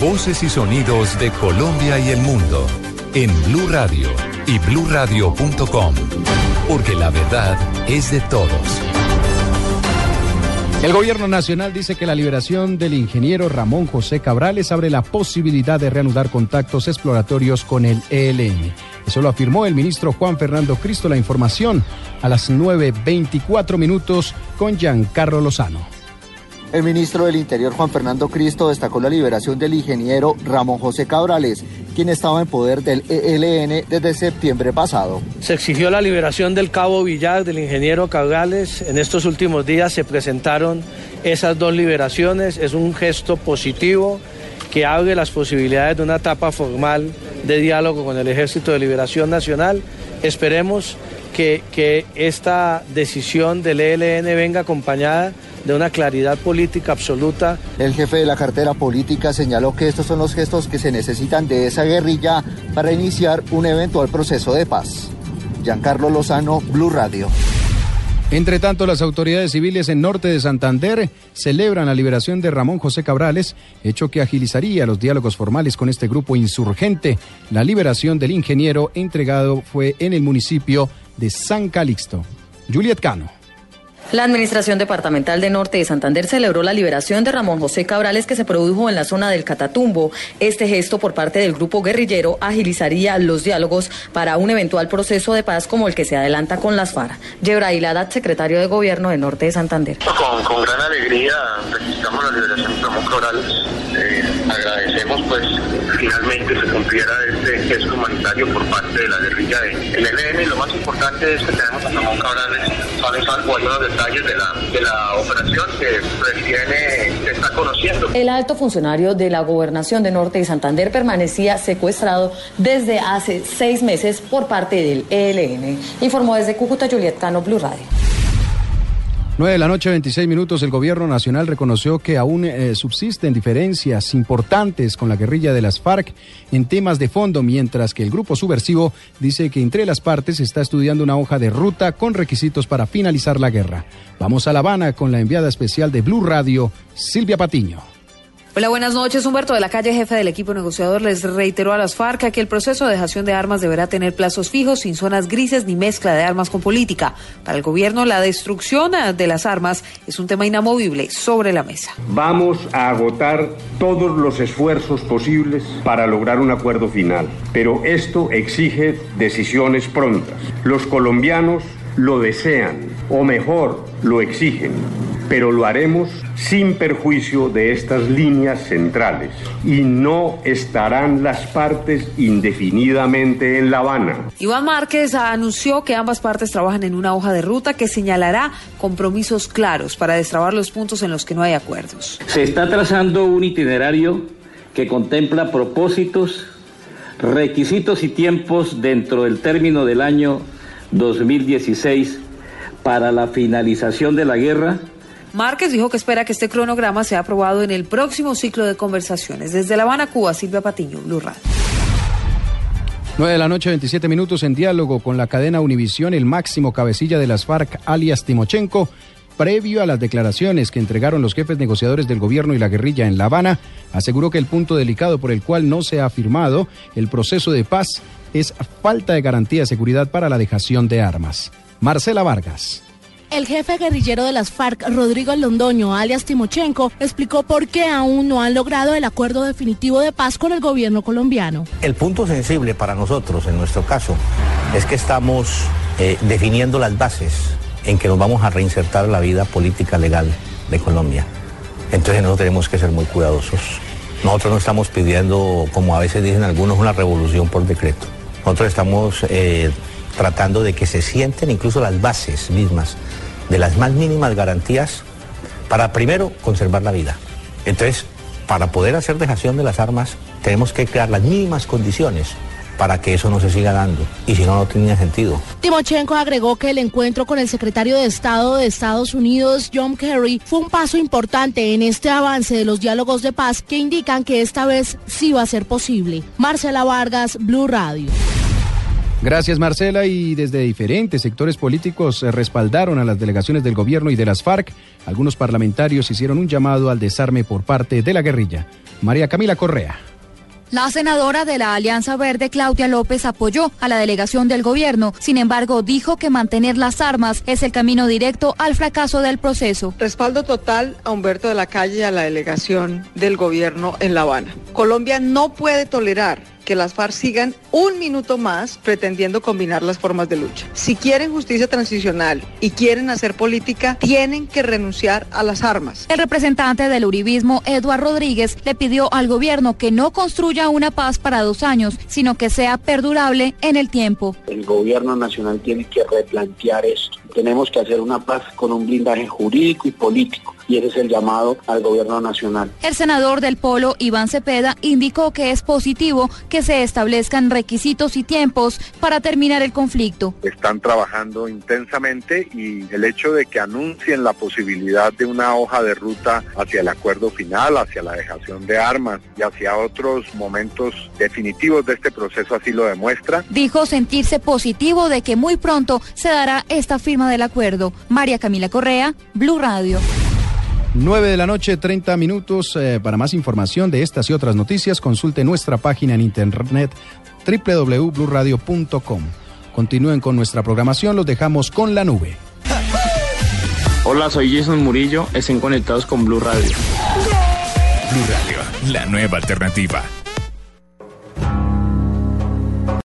Voces y sonidos de Colombia y el mundo en Blue Radio y bluradio.com, porque la verdad es de todos. El gobierno nacional dice que la liberación del ingeniero Ramón José Cabrales abre la posibilidad de reanudar contactos exploratorios con el ELN. Eso lo afirmó el ministro Juan Fernando Cristo. La información a las 9.24 minutos con Giancarlo Lozano. El ministro del Interior, Juan Fernando Cristo, destacó la liberación del ingeniero Ramón José Cabrales, quien estaba en poder del ELN desde septiembre pasado. Se exigió la liberación del cabo Villar, del ingeniero Cabrales. En estos últimos días se presentaron esas dos liberaciones. Es un gesto positivo que abre las posibilidades de una etapa formal de diálogo con el Ejército de Liberación Nacional. Esperemos que, que esta decisión del ELN venga acompañada de una claridad política absoluta. El jefe de la cartera política señaló que estos son los gestos que se necesitan de esa guerrilla para iniciar un eventual proceso de paz. Giancarlo Lozano, Blue Radio. Entre tanto, las autoridades civiles en norte de Santander celebran la liberación de Ramón José Cabrales, hecho que agilizaría los diálogos formales con este grupo insurgente. La liberación del ingeniero entregado fue en el municipio de San Calixto. Juliet Cano. La Administración Departamental de Norte de Santander celebró la liberación de Ramón José Cabrales que se produjo en la zona del Catatumbo. Este gesto por parte del grupo guerrillero agilizaría los diálogos para un eventual proceso de paz como el que se adelanta con las FARC. Yebrail Haddad, secretario de Gobierno de Norte de Santander. Con, gran alegría registramos la liberación de Ramón Cabrales. Eh, agradecemos pues finalmente se cumpliera este gesto humanitario por parte de la guerrilla del ELN. Lo más importante es que tenemos a Ramón Cabrales, saben salvo algunos detalles de la, de la operación que recién se está conociendo. El alto funcionario de la Gobernación de Norte de Santander permanecía secuestrado desde hace seis meses por parte del ELN. Informó desde Cúcuta Juliet Cano, Blue Radio. 9 de la noche, 26 minutos, el gobierno nacional reconoció que aún eh, subsisten diferencias importantes con la guerrilla de las FARC en temas de fondo, mientras que el grupo subversivo dice que entre las partes está estudiando una hoja de ruta con requisitos para finalizar la guerra. Vamos a La Habana con la enviada especial de Blue Radio, Silvia Patiño. Hola, buenas noches. Humberto de la Calle, jefe del equipo negociador, les reiteró a las FARC que el proceso de dejación de armas deberá tener plazos fijos, sin zonas grises ni mezcla de armas con política. Para el gobierno, la destrucción de las armas es un tema inamovible sobre la mesa. Vamos a agotar todos los esfuerzos posibles para lograr un acuerdo final, pero esto exige decisiones prontas. Los colombianos lo desean, o mejor, lo exigen, pero lo haremos sin perjuicio de estas líneas centrales y no estarán las partes indefinidamente en La Habana. Iván Márquez anunció que ambas partes trabajan en una hoja de ruta que señalará compromisos claros para destrabar los puntos en los que no hay acuerdos. Se está trazando un itinerario que contempla propósitos, requisitos y tiempos dentro del término del año 2016 para la finalización de la guerra. Márquez dijo que espera que este cronograma sea aprobado en el próximo ciclo de conversaciones. Desde La Habana, Cuba, Silvia Patiño, Blue Radio. 9 de la noche, 27 minutos en diálogo con la cadena Univisión, el máximo cabecilla de las FARC, alias Timochenko, previo a las declaraciones que entregaron los jefes negociadores del gobierno y la guerrilla en La Habana, aseguró que el punto delicado por el cual no se ha firmado el proceso de paz es falta de garantía de seguridad para la dejación de armas. Marcela Vargas. El jefe guerrillero de las FARC, Rodrigo Londoño, alias Timochenko, explicó por qué aún no han logrado el acuerdo definitivo de paz con el gobierno colombiano. El punto sensible para nosotros, en nuestro caso, es que estamos eh, definiendo las bases en que nos vamos a reinsertar la vida política legal de Colombia. Entonces nosotros tenemos que ser muy cuidadosos. Nosotros no estamos pidiendo, como a veces dicen algunos, una revolución por decreto. Nosotros estamos eh, tratando de que se sienten incluso las bases mismas de las más mínimas garantías para primero conservar la vida. Entonces, Para poder hacer dejación de las armas tenemos que crear las mínimas condiciones para que eso no se siga dando. Y si no, no tenía sentido. Timochenko agregó que el encuentro con el secretario de Estado de Estados Unidos, John Kerry, fue un paso importante en este avance de los diálogos de paz que indican que esta vez sí va a ser posible. Marcela Vargas, Blue Radio. Gracias Marcela y desde diferentes sectores políticos se respaldaron a las delegaciones del gobierno y de las FARC. Algunos parlamentarios hicieron un llamado al desarme por parte de la guerrilla. María Camila Correa. La senadora de la Alianza Verde, Claudia López, apoyó a la delegación del gobierno. Sin embargo, dijo que mantener las armas es el camino directo al fracaso del proceso. Respaldo total a Humberto de la Calle y a la delegación del gobierno en La Habana. Colombia no puede tolerar que las FARC sigan un minuto más pretendiendo combinar las formas de lucha. Si quieren justicia transicional y quieren hacer política, tienen que renunciar a las armas. El representante del uribismo, Eduardo Rodríguez, le pidió al gobierno que no construya una paz para dos años, sino que sea perdurable en el tiempo. El gobierno nacional tiene que replantear esto. Tenemos que hacer una paz con un blindaje jurídico y político y ese es el llamado al gobierno nacional. El senador del Polo, Iván Cepeda, indicó que es positivo que se establezcan requisitos y tiempos para terminar el conflicto. Están trabajando intensamente y el hecho de que anuncien la posibilidad de una hoja de ruta hacia el acuerdo final, hacia la dejación de armas y hacia otros momentos definitivos de este proceso así lo demuestra. Dijo sentirse positivo de que muy pronto se dará esta firma del acuerdo. María Camila Correa, Blue Radio. 9 de la noche, 30 minutos. Eh, para más información de estas y otras noticias, consulte nuestra página en internet www.bluradio.com. Continúen con nuestra programación, los dejamos con la nube. Hola, soy Jason Murillo, estén conectados con Blue Radio. Blue Radio, la nueva alternativa.